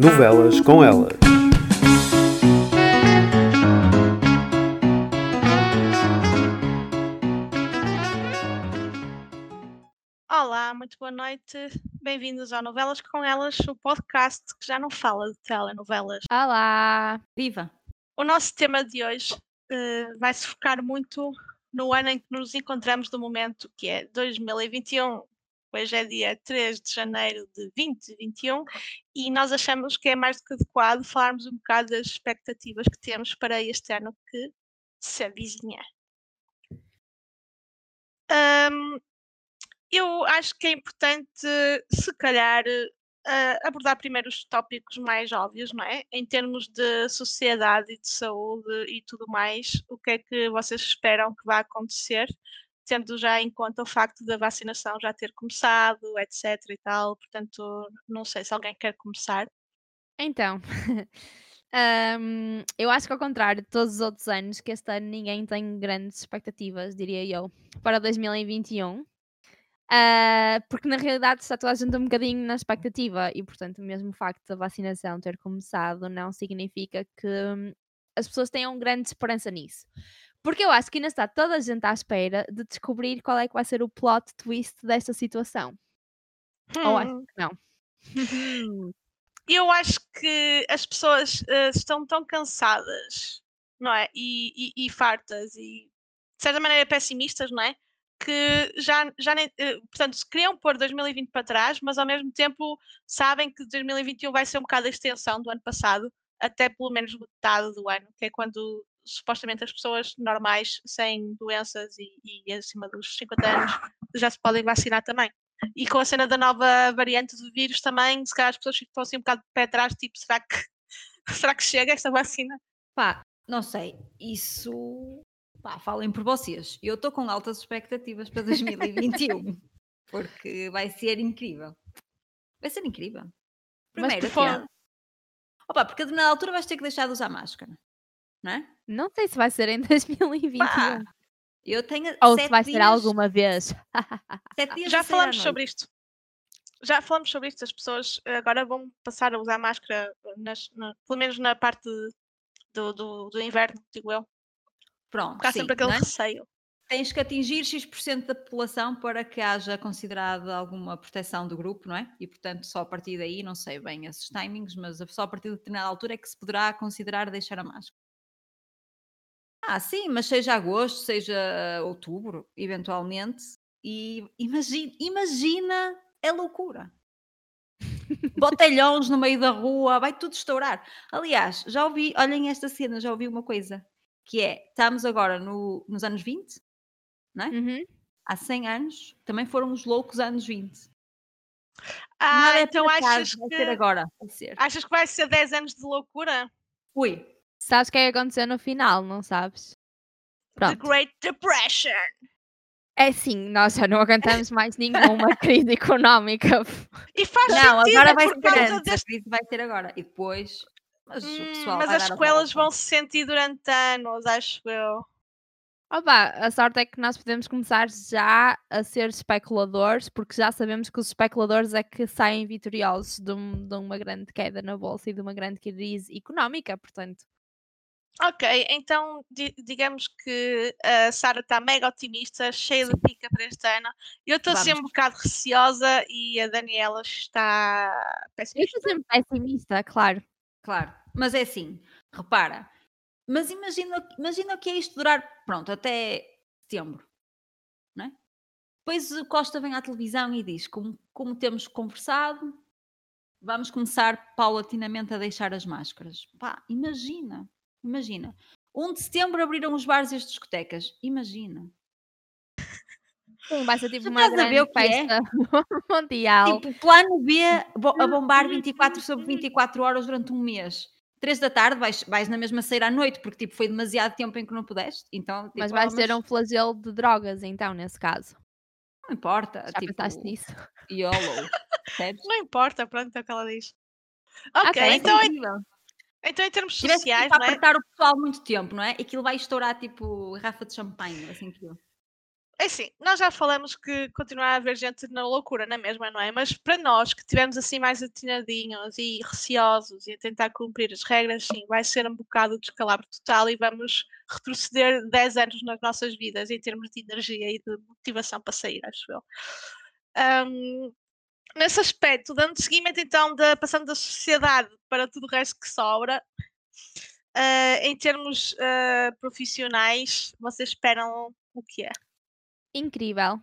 Novelas com ela. Olá, muito boa noite. Bem-vindos ao Novelas com Elas, o podcast que já não fala de telenovelas. Olá! Viva! O nosso tema de hoje eh, vai se focar muito no ano em que nos encontramos do momento, que é 2021. Hoje é dia 3 de janeiro de 2021 e nós achamos que é mais do que adequado falarmos um bocado das expectativas que temos para este ano que se avizinha. Ahm, eu acho que é importante, se calhar, eh, abordar primeiro os tópicos mais óbvios, não é? Em termos de sociedade e de saúde e tudo mais, o que é que vocês esperam que vá acontecer, tendo já em conta o facto da vacinação já ter começado, etc e tal. Portanto, não sei se alguém quer começar. Então, hum, eu acho que ao contrário de todos os outros anos, que este ano ninguém tem grandes expectativas, diria eu, para 2021. Ah, porque na realidade está toda a gente um bocadinho na expectativa e, portanto, o mesmo facto da vacinação ter começado não significa que hum, as pessoas tenham grande esperança nisso. Porque eu acho que ainda está toda a gente à espera de descobrir qual é que vai ser o plot twist desta situação. Ou acho Hum, que não. eu acho que as pessoas eh, estão tão cansadas, não é? E, e- e fartas e, de certa maneira, pessimistas, não é? Que já, já nem. eh, portanto, se queriam pôr 2020 para trás, mas ao mesmo tempo sabem que 2021 vai ser um bocado a extensão do ano passado, até pelo menos metade do ano, que é quando supostamente as pessoas normais, sem doenças e, e acima dos 50 anos, já se podem vacinar também. E com a cena da nova variante do vírus também, se calhar as pessoas ficam assim um bocado de pé atrás, tipo, será que, será que chega esta vacina? Pá, não sei. Isso. Pá, falem por vocês. Eu estou com altas expectativas para 2021. porque vai ser incrível. Vai ser incrível. Mas Primeiro, por aqui, ó. Opa, porque a determinada altura vais ter que deixar de usar máscara. Não é? Não sei se vai ser em 2021 Pá, eu tenho. ou se vai ser dias- alguma vez. Já falamos noite. sobre isto. Já falamos sobre isto, as pessoas agora vão passar a usar máscara, nas- na- pelo menos na parte do, do, do inverno, digo eu. Pronto, há sim, sempre aquele é? receio. tens que atingir X% da população para que haja considerada alguma proteção do grupo, não é? E portanto, só a partir daí, não sei bem esses timings, mas só a partir de determinada altura é que se poderá considerar deixar a máscara. Ah, sim, mas seja agosto, seja outubro, eventualmente, e imagina, imagina a loucura. Botelhões no meio da rua, vai tudo estourar. Aliás, já ouvi, olhem esta cena, já ouvi uma coisa, que é, estamos agora no- nos anos 20, não é? Uhum. há 100 anos, também foram os loucos anos 20. Ah, é então acaso, achas vai que, ser agora, vai ser. achas que vai ser 10 anos de loucura? Ui, Sabes o que é que aconteceu no final, não sabes? The Pronto. Great Depression. É sim, nós já não aguentamos mais nenhuma crise económica. E faz não, sentido, agora é vai por ser causa antes, a deste crise vai ser agora. E depois, mas o Hum, pessoal mas as volta. vão se sentir durante anos, acho eu. Opa, a sorte é que nós podemos começar já a ser especuladores, porque já sabemos que os especuladores é que saem vitoriosos de, um- de uma grande queda na bolsa e de uma grande crise económica, portanto. Ok, então di- digamos que a Sara está mega otimista, cheia de pica para este ano. Eu estou assim um Vamos. bocado receosa e a Daniela está Eu pessimista. estou sempre pessimista, claro. Claro, mas é assim, repara, mas imagina, imagina o que é isto durar, pronto, até setembro, não é? Depois o Costa vem à televisão e diz, como, como temos conversado, vamos começar paulatinamente a deixar as máscaras. Pá, imagina, imagina. 1 de setembro abriram os bares e as discotecas, imagina. Sim, vai ser tipo uma estás a ver grande o que é? festa mundial. Tipo, plano B a bombar 24 sobre 24 horas durante um mês. 3 da tarde vais, vais na mesma sair à noite, porque tipo, foi demasiado tempo em que não pudeste. Então, tipo, mas vai ah, ser um flagelo de drogas, então, nesse caso. Não importa. Já tipo, pensaste nisso? YOLO. Não importa, pronto, é o que ela diz. Ok, Ok, Vai ser então, incrível. Então em termos tivesse sociais, a não é? apertar o pessoal muito tempo, não é? Aquilo vai estourar tipo garrafa de champanhe, assim que eu. É assim, nós já falamos que continua a haver gente na loucura, na mesma, não é? Mas para nós que tivemos assim mais atinadinhos e receosos e a tentar cumprir as regras, sim, vai ser um bocado de descalabro total e vamos retroceder 10 anos nas nossas vidas em termos de energia e de motivação para sair, acho eu. Um, nesse aspecto, dando seguimento então, da, passando da sociedade para tudo o resto que sobra, uh, em termos uh, profissionais, vocês esperam o que é? Incrível.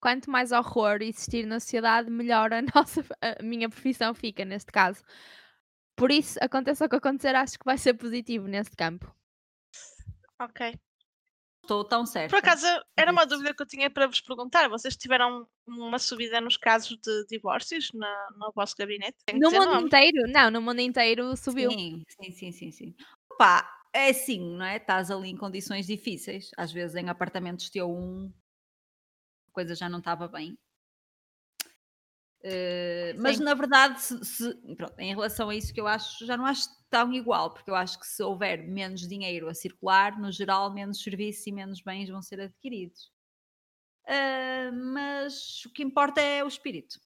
Quanto mais horror existir na sociedade, melhor a nossa a minha profissão fica neste caso. Por isso, aconteça o que acontecer, acho que vai ser positivo neste campo. Ok. Estou tão certo. Por acaso, era uma dúvida que eu tinha para vos perguntar. Vocês tiveram uma subida nos casos de divórcios na, no vosso gabinete? No mundo nome. inteiro? Não, no mundo inteiro subiu. Sim, sim, sim, sim. sim. Opa, é assim, não é? Estás ali em condições difíceis. Às vezes em apartamentos teu um coisa já não estava bem. Uh, mas na verdade, se, se, pronto, em relação a isso que eu acho, já não acho tão igual, porque eu acho que se houver menos dinheiro a circular, no geral, menos serviços e menos bens vão ser adquiridos. Uh, mas o que importa é o espírito.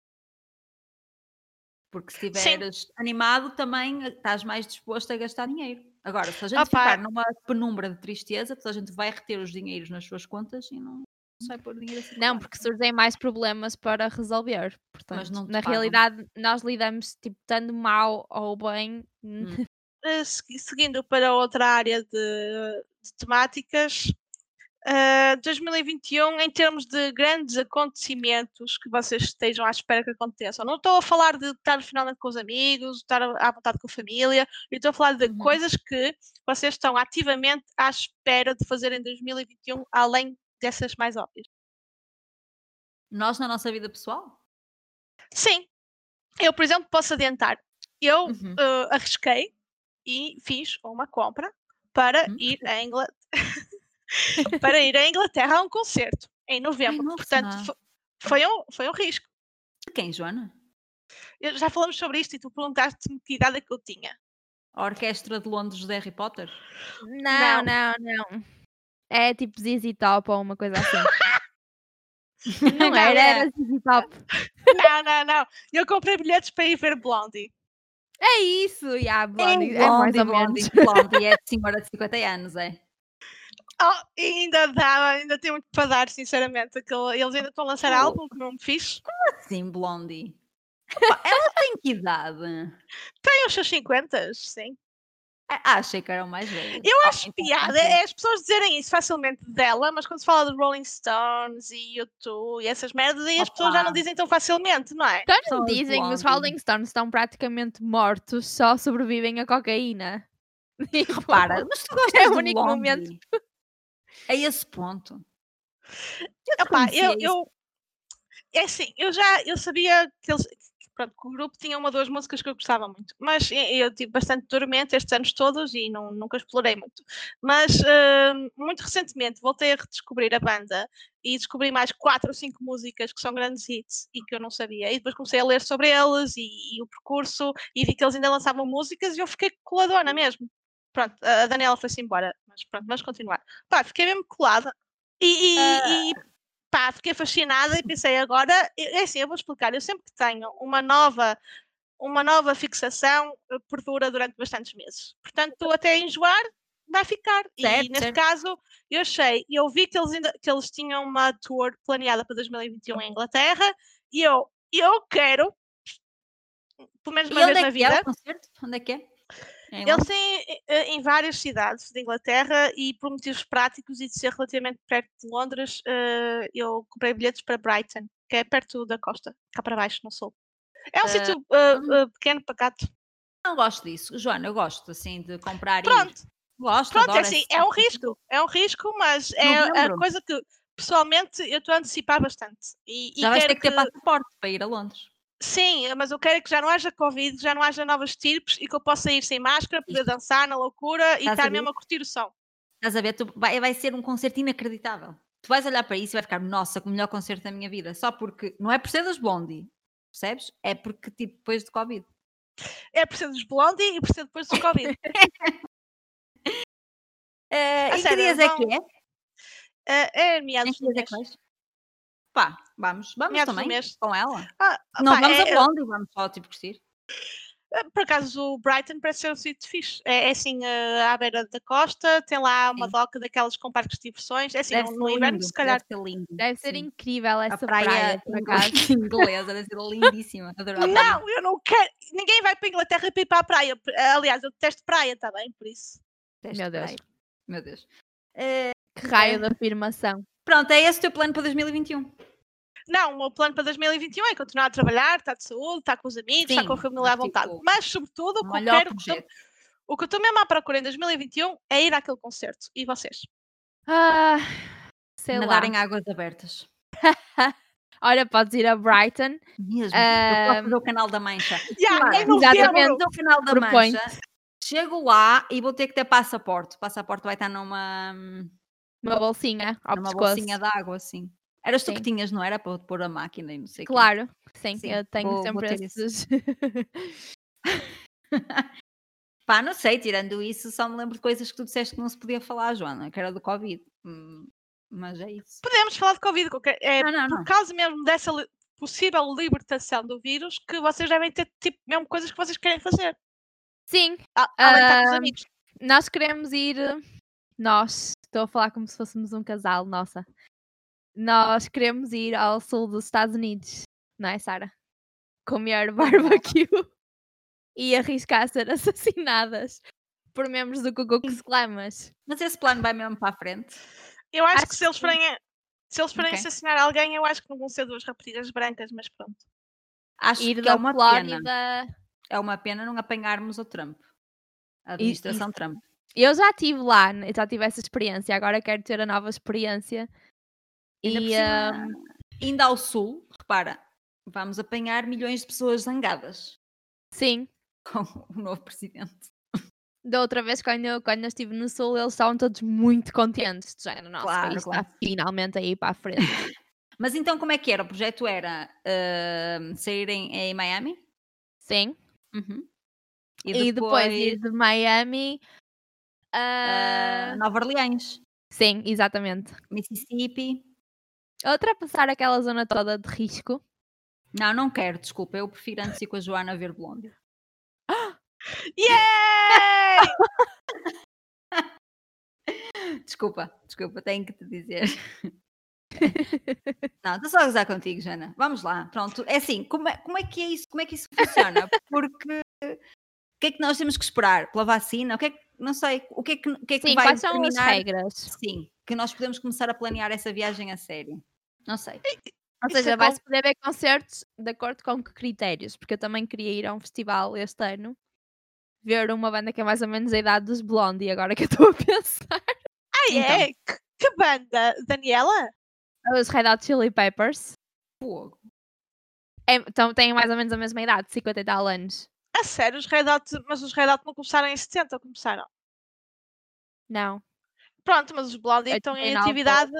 Porque se estiveres Sim. animado, também estás mais disposto a gastar dinheiro. Agora, se a gente Opa. ficar numa penumbra de tristeza, a gente vai reter os dinheiros nas suas contas e não, sai por dinheiro assim. Não, porque surgem mais problemas para resolver. Portanto, na pagam. realidade, nós lidamos tipo, tanto mal ou bem. Hum. Eh, seguindo para outra área de, de temáticas, uh, eh, 2021, em termos de grandes acontecimentos que vocês estejam à espera que aconteçam. Não estou a falar de estar finalmente com os amigos, estar à vontade com a família, eu estou a falar de uhum. coisas que vocês estão ativamente à espera de fazer em 2021, além dessas mais óbvias. Nós na nossa vida pessoal? Sim. Eu, por exemplo, posso adiantar. Eu uhum. uh, arrisquei e fiz uma compra para uhum. ir a Inglaterra. para ir à Inglaterra a um concerto em novembro. Ai, Portanto, foi um, foi um risco. De quem, Joana? Eu, já falamos sobre isto e tu perguntaste-me que idade é que eu tinha. A Orquestra de Londres de Harry Potter? Não, não, não. não. É tipo ZZ Top ou uma coisa assim. não, era, era ZZ Top. Não, não, não. Eu comprei bilhetes para ir ver Blondie. É isso, yeah, Blondie. É, é mais ou menos. Blondie é de senhora de 50 anos, é. Oh, ainda dá, ainda tem muito para dar, sinceramente. Aquele, eles ainda estão a lançar oh. álbum que não me fiz. Como assim, Blondie? Ela tem que idade? Tem os seus 50, sim. Ah, achei que eram mais velhos. Eu acho então, piada é as pessoas dizerem isso facilmente dela, mas quando se fala de Rolling Stones e YouTube e essas merdas, aí as pessoas já não dizem tão facilmente, não é? Então não dizem, os Rolling Stones estão praticamente mortos, só sobrevivem a cocaína. E repara, mas tu gostas é o único momento. É esse ponto. Eu, Epá, eu, eu, é assim, eu já eu sabia que eles pronto, o grupo tinha uma ou duas músicas que eu gostava muito, mas eu tive bastante dormente estes anos todos e não, nunca explorei muito. Mas uh, muito recentemente voltei a redescobrir a banda e descobri mais quatro ou cinco músicas que são grandes hits e que eu não sabia. E depois comecei a ler sobre eles e, e o percurso e vi que eles ainda lançavam músicas e eu fiquei coladona mesmo. Pronto, a Daniela foi-se embora, mas pronto, vamos continuar. Pá, fiquei mesmo colada. E, e, uh... e pá, fiquei fascinada e pensei agora, é assim, eu vou explicar, eu sempre que tenho uma nova uma nova fixação eh, perdura durante bastantes meses. Portanto, até enjoar, vai ficar. Certo, e neste certo. caso, eu achei, eu vi que eles, ainda, que eles tinham uma tour planeada para 2021 em Inglaterra e eu, eu quero, pelo menos uma e vez na vida. É o concerto? Onde é que é? Eles têm eh, em várias cidades de Inglaterra e por motivos práticos e de ser relativamente perto de Londres, eh, eu comprei bilhetes para Brighton, que é perto da costa, cá para baixo, no sul. É um uh, sítio uh, uh, pequeno, pacato. Não gosto disso, Joana, eu gosto assim de comprar Pronto. e gosto. Pronto, é assim, é um risco, é um risco, mas é a coisa que pessoalmente eu estou a antecipar bastante. E, Já e vais ter que ter passaporte para ir a Londres. Sim, mas eu quero que já não haja Covid, já não haja novas tipos e que eu possa ir sem máscara, poder Isto. dançar na loucura e estar mesmo a curtir o som. Estás a ver? Tu, vai, vai ser um concerto inacreditável. Tu vais olhar para isso e vai ficar, nossa, que o melhor concerto da minha vida. Só porque, não é por ser das Blondie, percebes? É porque, tipo, depois de Covid. É por ser dos Blondie e por ser depois do Covid. uh, e sério, que dias é que é? Ah, é Em meados que do dias é mês. Pá, vamos, vamos também com ela. Ah, Não pá, vamos é- a Blondie, vamos só tipo vestir. Ah, Por acaso o Brighton parece ser um sítio fixe. É, é assim ah, à beira da costa, tem lá uma Sim. doca daquelas com parques de diversões. É assim, Deve no, inverno, lindo, se calhar. Deve ser lindo. Deve ser sim. incrível A essa praia, praia, por acaso. inglesa, deve ser lindíssima. Adorava. Não, eu não quero. Ninguém vai para a Inglaterra para ir para a praia. Aliás, eu detesto praia, está bem? Por isso. Detesto Meu Deus. praia. Meu Deus. Eh, Que raio É. de afirmação. Pronto, é esse o teu plano para 2021. Não, o meu plano para 2021 é continuar a trabalhar, estar de saúde, estar com os amigos, estar com a Sim, família à tipo, vontade. Mas, sobretudo, o que eu quero, o que eu- projeto. o que eu estou mesmo à procura em 2021 é ir àquele concerto. E vocês? Ah, sei Nadar lá. em águas abertas. Olha, podes ir a Brighton. Mesmo. eu fazer o canal da Mancha. Yeah, Claro, novembro. exatamente. O canal da. Mancha. Chego lá e vou ter que ter passaporte. O passaporte vai estar numa, Uma bolsinha ao numa pescoço. bolsinha de água, assim. Eras tu que Sim. tinhas, não era? Para pôr a máquina e não sei o quê. Claro, sim, Sim, eu tenho vou- vou sempre ter isso. esses. Pá, não sei, tirando isso, só me lembro de coisas que tu disseste que não se podia falar, Joana, que era do Covid. Hum, mas é isso. Podemos falar de Covid, qualquer- é Não, não, por não. causa mesmo dessa li- possível libertação do vírus que vocês devem ter, tipo, mesmo coisas que vocês querem fazer. sim, A- Além de estar com os Ah, amigos. nós queremos ir. Nós, estou a falar como se fôssemos um casal, nossa. Nós queremos ir ao sul dos Estados Unidos, não é, Sara? Comer barbecue e arriscar a ser assassinadas por membros do Ku Klux Klan, mas Mas esse plano vai mesmo para a frente. Eu acho, acho que se eles forem, se eles forem Ok. assassinar alguém, eu acho que não vão ser duas raparigas brancas, mas pronto. Acho ir que da é uma pena. Flórida. É uma pena não apanharmos o Trump. A E- administração Trump. Eu já estive lá, né, já tive essa experiência, agora quero ter a nova experiência. Ainda, E cima, ainda ao sul, repara, vamos apanhar milhões de pessoas zangadas sim, com o novo presidente. da outra vez quando eu, quando eu estive no sul, eles estavam todos muito contentes. De género, nossa, Claro, país claro. está finalmente a ir para a frente. Mas então como é que era? O projeto era ahm, saírem em Miami? sim. Uhum. E, depois, ir de Miami. A- Nova Orleans, Sim, exatamente. Mississippi. Ultrapassar aquela zona toda de risco. Não, não quero, desculpa. Eu prefiro antes ir com a Joana ver Blondie. Yay! Desculpa, desculpa, tenho que te dizer. Não, estou só a gozar contigo, Jana. Vamos lá, pronto. É assim, como é, como é que é isso? Como é que isso funciona? Porque o que é que nós temos que esperar? Pela vacina? O que é que, não sei, o que é que, o que, é que Sim, vai quais são as regras? Sim, que nós podemos começar a planear essa viagem a sério. Não sei. Ou é seja, vai-se poder ver concertos de acordo com que critérios? Porque eu também queria ir a um festival este ano, ver uma banda que é mais ou menos a idade dos Blondie, agora que eu estou a pensar. Ah, é? Que, que banda? Daniela? Os Red Hot Chili Peppers. Fogo. É, então têm mais ou menos a mesma idade, 50 e tal anos. A sério, os Red Hot, mas os Red Hot não começaram em 70, ou começaram? Não. Pronto, mas os Blondie estão em 89. atividade.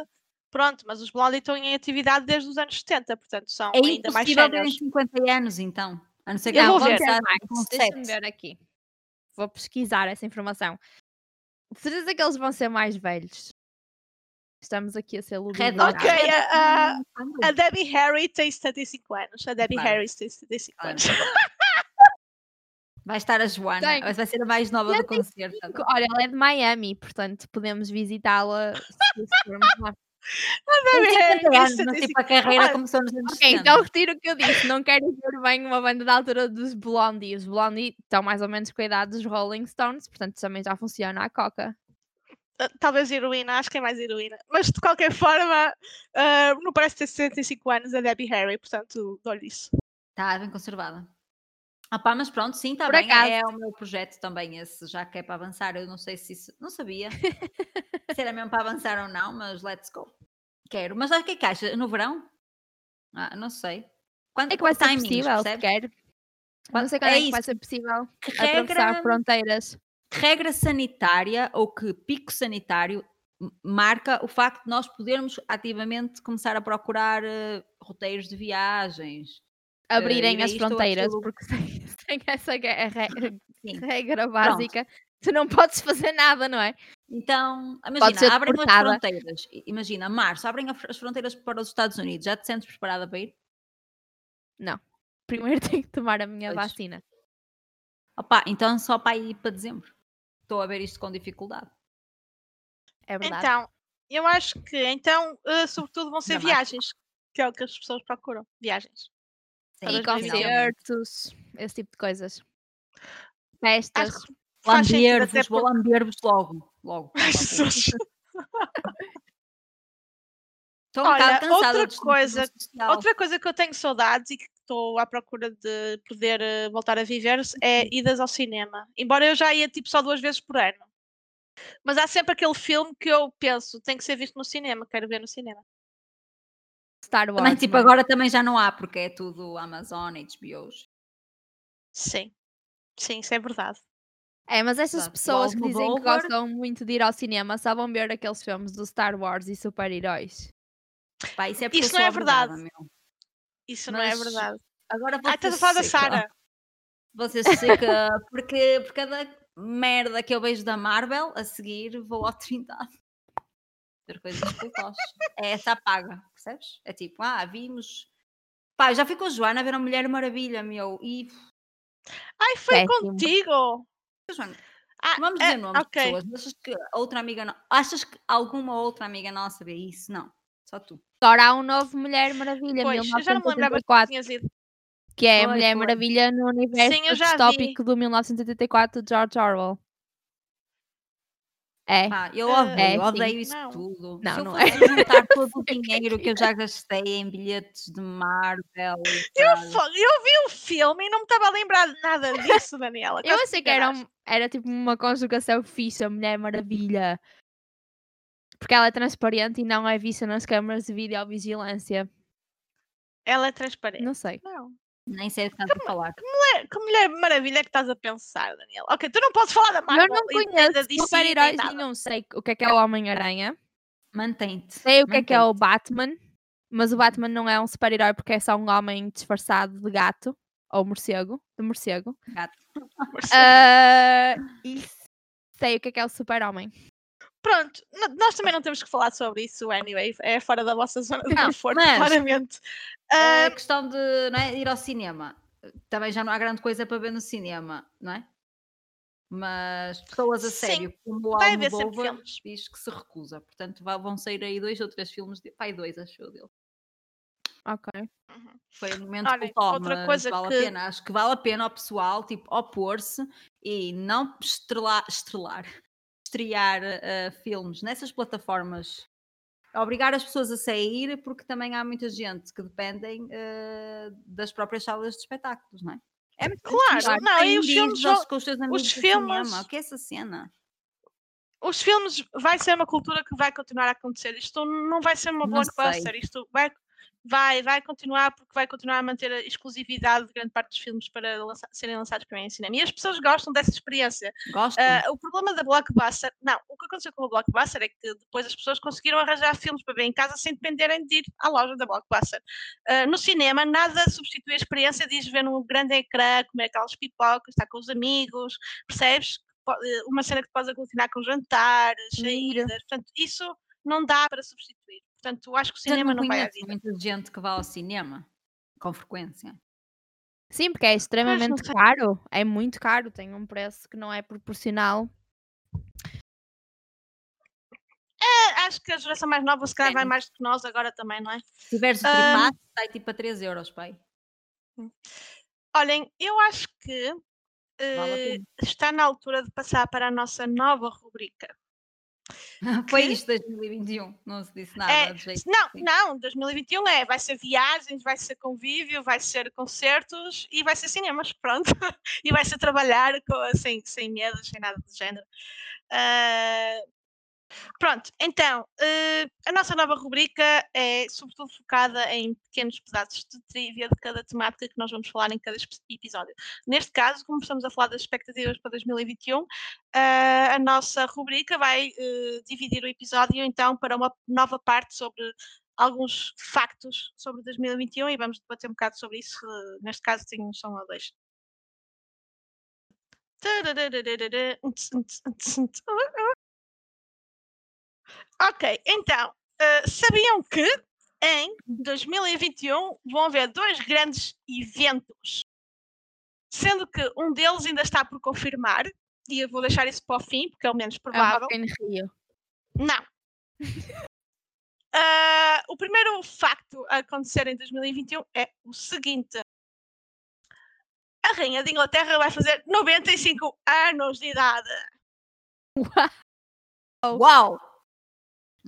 Pronto, mas os Blondie estão em atividade desde os anos 70, portanto são É ainda mais sérios. 50 anos, então. A não ser que Eu vou ver. Deixa-me ver aqui. Vou pesquisar essa informação. De certeza que eles vão ser mais velhos. Estamos aqui a ser ludibriados. Ok, a- quando? A Debbie Harry tem 75 anos. A Debbie Claro. Harris tem 75 Claro. Vai estar a Joana, Tem. vai ser a mais nova do 75. concerto. Olha, ela é de Miami, portanto podemos visitá-la se formos lá. A Debbie Com Harry 50 tem anos, não 75 tipo a carreira Olha, começou nos anos Ok, 70. então retiro o que eu disse. Não quero ver bem uma banda da altura dos Blondie. Os Blondie estão mais ou menos com a idade dos Rolling Stones, portanto também já funciona a Coca. Ah, Talvez heroína, acho que é mais heroína. Mas de qualquer forma, ah, não parece ter 65 anos a Debbie Harry, portanto, dou-lhe isso. Está bem conservada. Ah pá, mas pronto, sim, está bem. acaso. É o meu projeto também, esse, já que é para avançar. Eu não sei se isso. Não sabia se era mesmo para avançar ou não, mas let's go. Quero. Mas acho que é que acha? No verão? Ah, não sei. Quando, É que vai ser timings, possível, percebes? sequer. Não Quando- sei quando é é, que vai ser possível Que atravessar regra, fronteiras. que regra sanitária ou que pico sanitário marca o facto de nós podermos ativamente começar a procurar eh, roteiros de viagens? Abrirem ir a as fronteiras, porque sem, sem essa Sim. regra básica, tu não podes fazer nada, não é? Então, imagina, abrem as fronteiras. Imagina, março, abrem as fronteiras para os Estados Unidos. Já te sentes preparada para ir? Primeiro tenho que tomar a minha Pois. vacina. Opa, então só para ir para dezembro. Estou a ver isto com dificuldade. É verdade. Então, eu acho que então, eh, sobretudo, vão ser mais. viagens, que é o que as pessoas procuram. Viagens. E concertos, esse tipo de coisas. Festas. Lamber-vos, vou porque- lamber-vos logo. Logo. Ai, Jesus. Estou um Olha, outra de coisa-. Outra coisa que eu tenho saudades e que estou à procura de poder eh, voltar a viver é Uhum. idas ao cinema. Embora eu já ia tipo só duas vezes por ano. Mas há sempre aquele filme que eu penso, tem que ser visto no cinema, quero ver no cinema. Star Wars. Também, tipo, mano. agora também já não há, porque é tudo Amazon, HBOs. Sim. Sim, isso é verdade. É, mas essas Exato. pessoas que dizem que gostam muito de ir ao cinema só vão ver aqueles filmes do Star Wars e super-heróis. Pá, isso é porque Isso não é verdade. obrigada. Isso não é Mas verdade. Agora Ah, estás a vocês falar da. Sara. Vocês seca, porque por cada merda que eu vejo da Marvel, a seguir vou ao Trindade. Ver coisas cultosas. É essa a paga, percebes? É tipo, ah, vimos. Pá, eu já fui com a Joana a ver a Mulher Maravilha, meu. E. Ai, foi Péssimo. contigo! Joana, Ah, não vamos dizer é, nomes ok. de pessoas. mas Achas que outra amiga. No... Achas que alguma outra amiga nossa vê isso? Não. Só tu. Agora há um novo Mulher Maravilha, Pois, eu já não me lembrava que 1984, tinhas ido. que é a Foi, Mulher foi. Maravilha no universo Sim, já vi. distópico do 1984 de George Orwell. É. Pá, eu Ah, odeio, é, odeio isso Não. tudo. Não, Se eu não fosse é. juntar todo o dinheiro que eu já gastei em bilhetes de Marvel Eu, eu vi o filme e não me estava a lembrar de nada disso, Daniela. Eu achei me que era, um- era tipo uma conjugação fixa, a Mulher Maravilha. Porque ela é transparente e não é vista nas câmaras de videovigilância. Ela é transparente. Não sei. Não. Nem sei o que estás a falar. Mulher- Que mulher maravilha é que estás a pensar, Daniela? Ok, tu não podes falar da Eu Marvel não e nem da conheço super-heróis nenhum. Sei o que é que é o Homem-Aranha. Mantém-te. Sei o que é que é o. Batman. Mas o Batman não é um super-herói porque é só um homem disfarçado de gato. Ou morcego. De morcego. Gato. Ah, e sei o que é que é o super-homem. Pronto, nós também não temos que falar sobre isso, anyway. É fora da vossa zona de Não, conforto, mas- claramente. A Ah, questão de não é, ir ao cinema. Também já não há grande coisa para ver no cinema, não é? Mas pessoas a Sim, sério, como o Almodóvar, filmes. diz que se recusa. Portanto, vão sair aí dois ou três filmes. De... Pai, dois, acho eu, dele. Ok. Foi um momento Olhem, cultural, outra mas coisa vale que- a pena. Acho que vale a pena ao pessoal, tipo, opor-se e não estrelar, estrelar estrear eh, filmes nessas plataformas. Obrigar as pessoas a sair, porque também há muita gente que dependem eh, das próprias salas de espetáculos, não é? É muito Claro, fixe, não, e os filmes aos- vão- com os teus amigos os filmes- cinema. O que é essa cena? os filmes vai ser uma cultura que vai continuar a acontecer. Isto não vai ser uma Não blockbuster. Isto vai, vai, vai continuar porque vai continuar a manter a exclusividade de grande parte dos filmes para lança- serem lançados primeiro em cinema. E as pessoas gostam dessa experiência. Gostam? Ah, o problema da Blockbuster, não, o que aconteceu com a Blockbuster é que depois as pessoas conseguiram arranjar filmes para ver em casa sem dependerem de ir à loja da Blockbuster. Ah, no cinema, nada substitui a experiência de ir ver num grande ecrã, comer aquelas pipocas, estar com os amigos, percebes? Eh, Uma cena que podes aglutinar com jantares, saídas, portanto, isso não dá para substituir. Portanto, acho que o cinema não vai à vida. muita gente que vai ao cinema com frequência. Sim, porque é extremamente caro. É muito caro. Tem um preço que não é proporcional. Ah, Acho que a geração mais nova se calhar vai Sim. mais do que nós agora também, não é? Se tiveres tripasso, sai tipo a 3 euros, pai. Olhem, eu acho que Vale pena. está na altura de passar para a nossa nova rubrica. Foi Que- isto 2021, não se disse nada É, de jeito. Não, não, 2021 é, vai ser viagens, vai ser convívio, vai ser concertos e vai ser cinemas, pronto. e vai ser trabalhar com- sem, sem medo, sem nada do género. Ah, pronto, então, eh, a nossa nova rubrica é sobretudo focada em pequenos pedaços de trivia de cada temática que nós vamos falar em cada episódio. Neste caso, como estamos a falar das expectativas para 2021, ah, a nossa rubrica vai eh, dividir o episódio então para uma nova parte sobre alguns factos sobre 2021 e vamos debater um bocado sobre isso. eh, neste caso, tenho um som a dois. Ok, então, uh, sabiam que em 2021 vão haver dois grandes eventos, sendo que um deles ainda está por confirmar, e eu vou deixar isso para o fim, porque é o menos É o provável. In Rio. Não. Ah, o primeiro facto a acontecer em 2021 é o seguinte: a Rainha de Inglaterra vai fazer 95 anos de idade. Uau!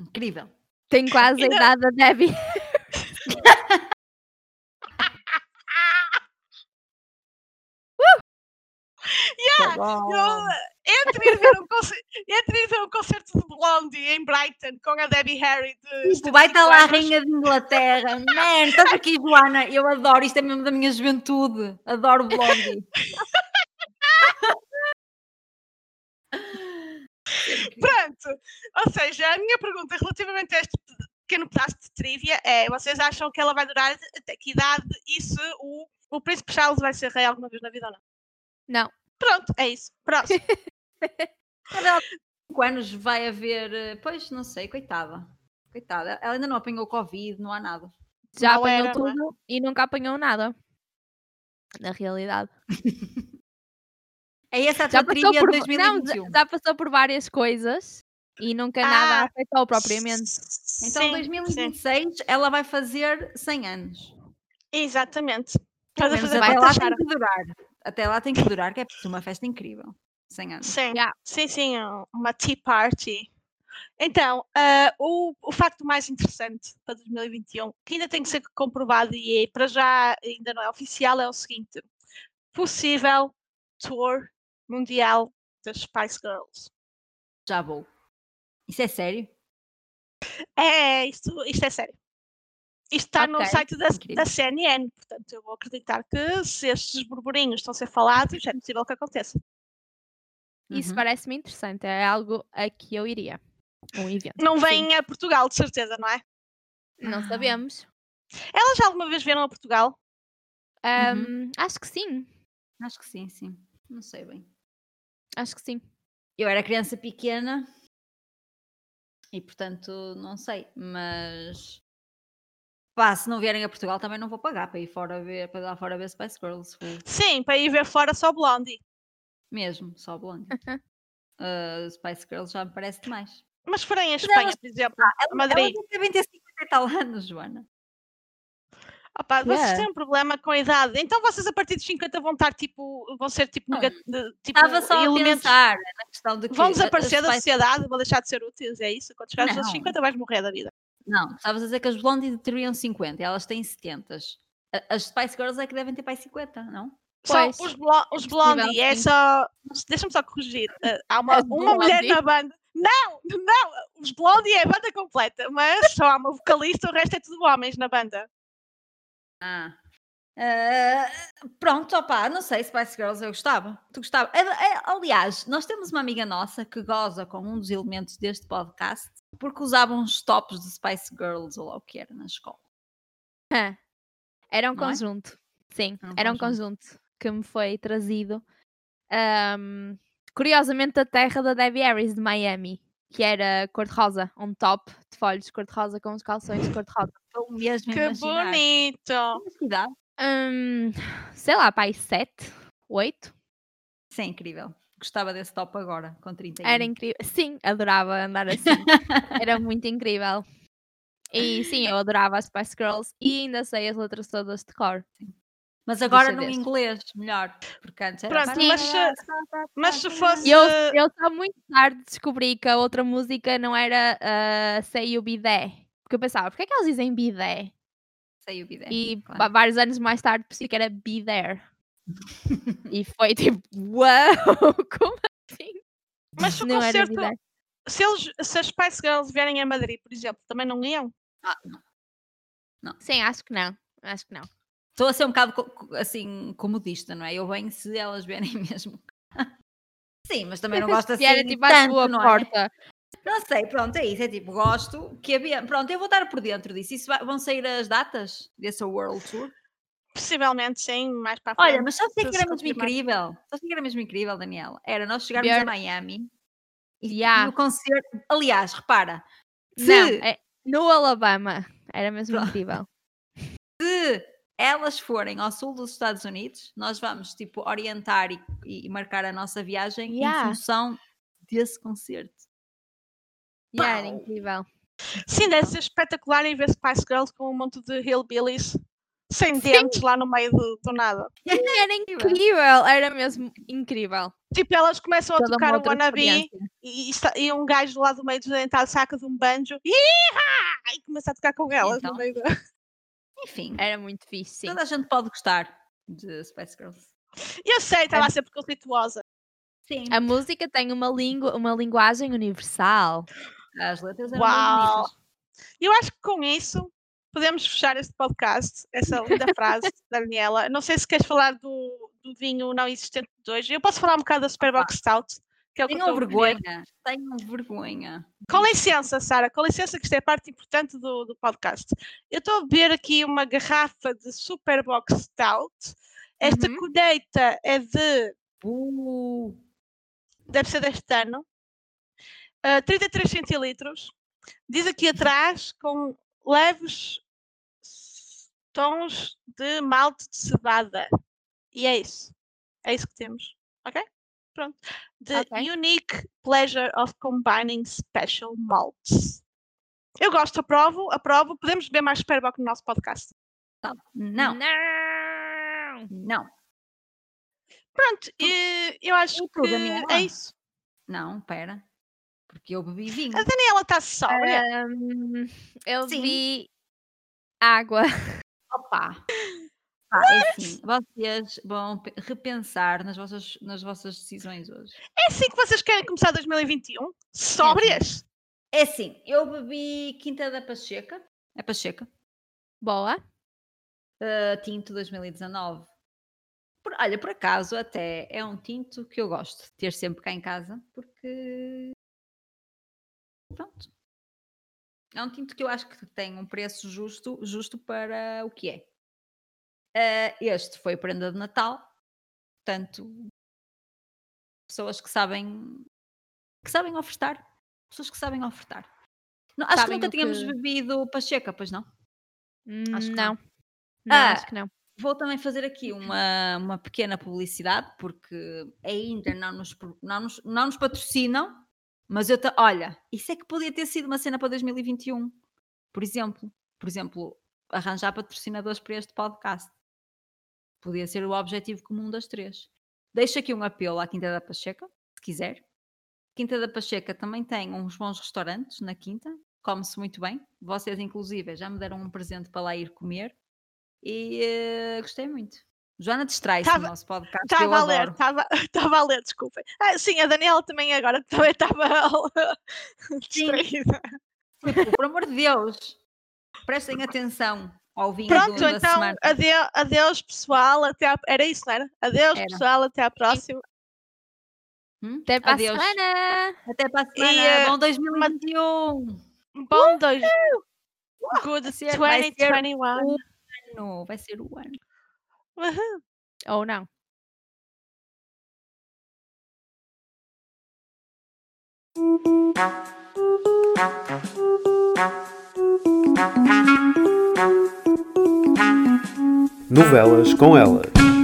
Incrível. Tem quase a idade da Debbie. Yeah, eu, entre, ir ver um concerto, entre ir ver um concerto de Blondie em Brighton com a Debbie Harry de Tipo, vai estar lá a 75 anos, Rainha de Inglaterra. Man, estás aqui, Joana. Eu adoro, isto é mesmo da minha juventude. Adoro Blondie. Pronto, ou seja, a minha pergunta relativamente a este pequeno pedaço de trivia é: vocês acham que ela vai durar até que idade e se o, o Príncipe Charles vai ser rei alguma vez na vida ou não? Não. Pronto, é isso. Próximo. Tem 5 anos vai haver. eh, Pois, não sei, coitada. Coitada. Ela ainda não apanhou Covid, não há nada. Já Não apanhou era, não é? tudo e nunca apanhou nada. Na realidade. É essa a Já passou, por, de não, já- 2021. já passou por várias coisas e nunca nada a Ah, afetou propriamente. Então, Sim, 2026, ela vai fazer 100 anos. sim, exatamente. Estás a fazer até lá tem que durar. Até lá tem que durar, que é uma festa incrível. 100 anos. Sim, Yeah. sim, sim, um- uma tea party. Então, ah, o, o facto mais interessante para 2021, que ainda tem que ser comprovado e é, para já ainda não é oficial, é o seguinte: possível tour mundial das Spice Girls. Já vou. Isso é sério? É, isto, isto é sério. Isto está no Ok, site da, da CNN, portanto, eu vou acreditar que se estes burburinhos estão a ser falados, é possível que aconteça. Isso Uhum. parece-me interessante. É algo a que eu iria. Um evento. Não Sim. vem a Portugal, de certeza, não é? Não Ah. sabemos. Elas já alguma vez vieram a Portugal? Uhum. Ahm, Acho que sim. Acho que sim, sim. Não sei bem. Acho que sim. Eu era criança pequena e, portanto, não sei. Mas, pá, se não vierem a Portugal também não vou pagar para ir fora ver, para ir lá fora ver Spice Girls. Vou Sim, para ir ver fora só Blondie. mesmo, só blonde. Uh, Spice Girls já me parece demais. Mas forem a Espanha, elas- por exemplo, Ela, a Madrid, Elas devem ter 50 e tal anos, Joana. Opá, vocês Yeah. têm um problema com a idade. Então vocês a partir dos 50 vão estar tipo, vão ser tipo, nega- de- tipo Estava só a elementos. pensar na questão de que Vão a- a desaparecer da sociedade, vão deixar de ser úteis, é isso? Quando chegares aos Não. 50 vais morrer da vida. Não, estavas a dizer que as Blondie teriam 50 e elas têm 70. A- As Spice Girls é que devem ter para aí 50, não? São os, blo os Blondie, é só. Deixa-me só corrigir. eh, há uma, uma mulher na banda. Não, não, os Blondie é a banda completa, mas só há uma vocalista, o resto é tudo homens na banda. Ah. Ah, pronto, opá, não sei, Spice Girls eu gostava. Tu gostava. É- é- aliás, nós temos uma amiga nossa que goza com um dos elementos deste podcast porque usava uns tops de Spice Girls ou lá o que era na escola. Hã. Era um Não é? conjunto. Sim, Era um era um conjunto. conjunto que me foi trazido. ahm, curiosamente, da terra da Debbie Harris, de Miami, que era cor-de-rosa, um top de folhos cor-de-rosa com os calções cor-de-rosa. Estou mesmo Que imaginar. bonito! Que idade? Hum, sei lá, pai, sete, oito. Isso é incrível. Gostava desse top agora, com 30 Era incrível. Sim, adorava andar assim. Era muito incrível. E sim, eu adorava as Spice Girls e ainda sei as letras todas de cor. Mas agora no inglês, melhor. Porque antes era. Pronto, mas se- mas se fosse- eu, eu só muito tarde descobri que a outra música não era ah, Say You Be There. Porque eu pensava, porquê é que eles dizem Be There? Sei o bidé. E claro. vários anos mais tarde percebi que era Be There. e foi tipo, uau, como assim? Mas se o Não era Be concerto. There. Se, eles, se as Spice Girls vierem a Madrid, por exemplo, também não iam? Ah, não. Sim, acho que não. Acho que não. Estou a ser um bocado assim comodista, não é? Eu venho se elas vierem mesmo. Sim, mas também não gosto assim era tipo à tanto, tua não é? porta. Não sei, pronto, é isso. É tipo, gosto que havia. Pronto, eu vou estar por dentro disso. Isso vai- vão sair as datas desse World Tour? Possivelmente, sim, mais para a frente. Olha, mas sabes o que é que era mesmo incrível? Sabes o que era mesmo incrível, Daniela? Era nós chegarmos a Miami e, Yeah. e o concerto. Aliás, repara, Se, Não, é no Alabama. Era mesmo Pronto. incrível. se elas forem ao sul dos Estados Unidos, nós vamos tipo orientar e, e marcar a nossa viagem Yeah. em função desse concerto. Yeah, era incrível. Sim, deve ser espetacular em ver Spice Girls com um monte de hillbillies sem dentes lá no meio do, do nada. Era incrível, era mesmo incrível. Tipo, elas começam a Toda uma tocar o Wannabe e, e e um gajo lá do meio desdentado saca de um banjo Iha! e começa a tocar com elas Então. no meio da... Enfim, Era muito fixe, sim. toda a gente pode gostar de Spice Girls. Eu sei, estava a ser preconceituosa. Sim. A música tem uma, língua, uma linguagem universal. As letras eram Uau! eu acho que com isso podemos fechar este podcast, essa linda frase da Daniela. Não sei se queres falar do, do vinho não existente de hoje. Eu posso falar um bocado da Superbox Stout, que é o Tenham vergonha. Tenham vergonha. Com licença, Sara, com licença, que isto é a parte importante do, do podcast. Eu estou a beber aqui uma garrafa de Superbox Stout. Esta Uhum. colheita é de. Uh, deve ser deste ano. ah, 33 centilitros. Diz aqui atrás com leves tons de malte de cevada. E é isso. É isso que temos. Ok? Pronto. The Ok. unique pleasure of combining special malts. Eu gosto, aprovo, aprovo. Podemos beber mais Superboc no nosso podcast. não, Não! não, Pronto, e eu acho e tu, que Daniela? é isso. não, pera. Porque eu bebi vinho. A Daniela está sóbria. Ahm, eu vi água. Opa! É assim, vocês vão pe- repensar nas vossas, nas vossas decisões hoje. É assim que vocês querem começar 2021? Sóbrias? É assim, eu bebi Quinta da Pacheca, é Pacheca, Boa. uh, tinto 2019. Por- olha, por acaso até é um tinto que eu gosto de ter sempre cá em casa, porque pronto. É um tinto que eu acho que tem um preço justo, justo para o que é. Uh, este foi prenda de Natal, portanto, pessoas que sabem que sabem ofertar, pessoas que sabem ofertar. Não, acho que Sabem nunca o tínhamos que- bebido Pacheca, pois não? Hum, Acho que não. não. Não, Ah, acho que não. Vou também fazer aqui uma, uma pequena publicidade, porque ainda não nos, não nos, não nos patrocinam, mas eu, ta- olha, isso é que podia ter sido uma cena para 2021, por exemplo. Por exemplo, arranjar patrocinadores para este podcast. Podia ser o objetivo comum das três. Deixo aqui um apelo à Quinta da Pacheca, se quiser. Quinta da Pacheca também tem uns bons restaurantes na Quinta, come-se muito bem. Vocês, inclusive, já me deram um presente para lá ir comer e eh, gostei muito. Joana distrai-se no nosso podcast. Estava a ler, estava a ler, desculpem. Ah, sim, a Daniela também agora também estava distraída. Tipo, por amor de Deus, prestem atenção ao vinho Pronto, então, semana. adeus, adeus pessoal, até à... era isso, não era? Adeus Era. pessoal, até à próxima. Hum? Até para a Adeus. semana! Até para a E, semana. eh, Bom 2021. Bom dois. Good Vai ser- vai ser 2021. Ano, Vai ser o ano. Uhum. Ou não. Novelas com elas.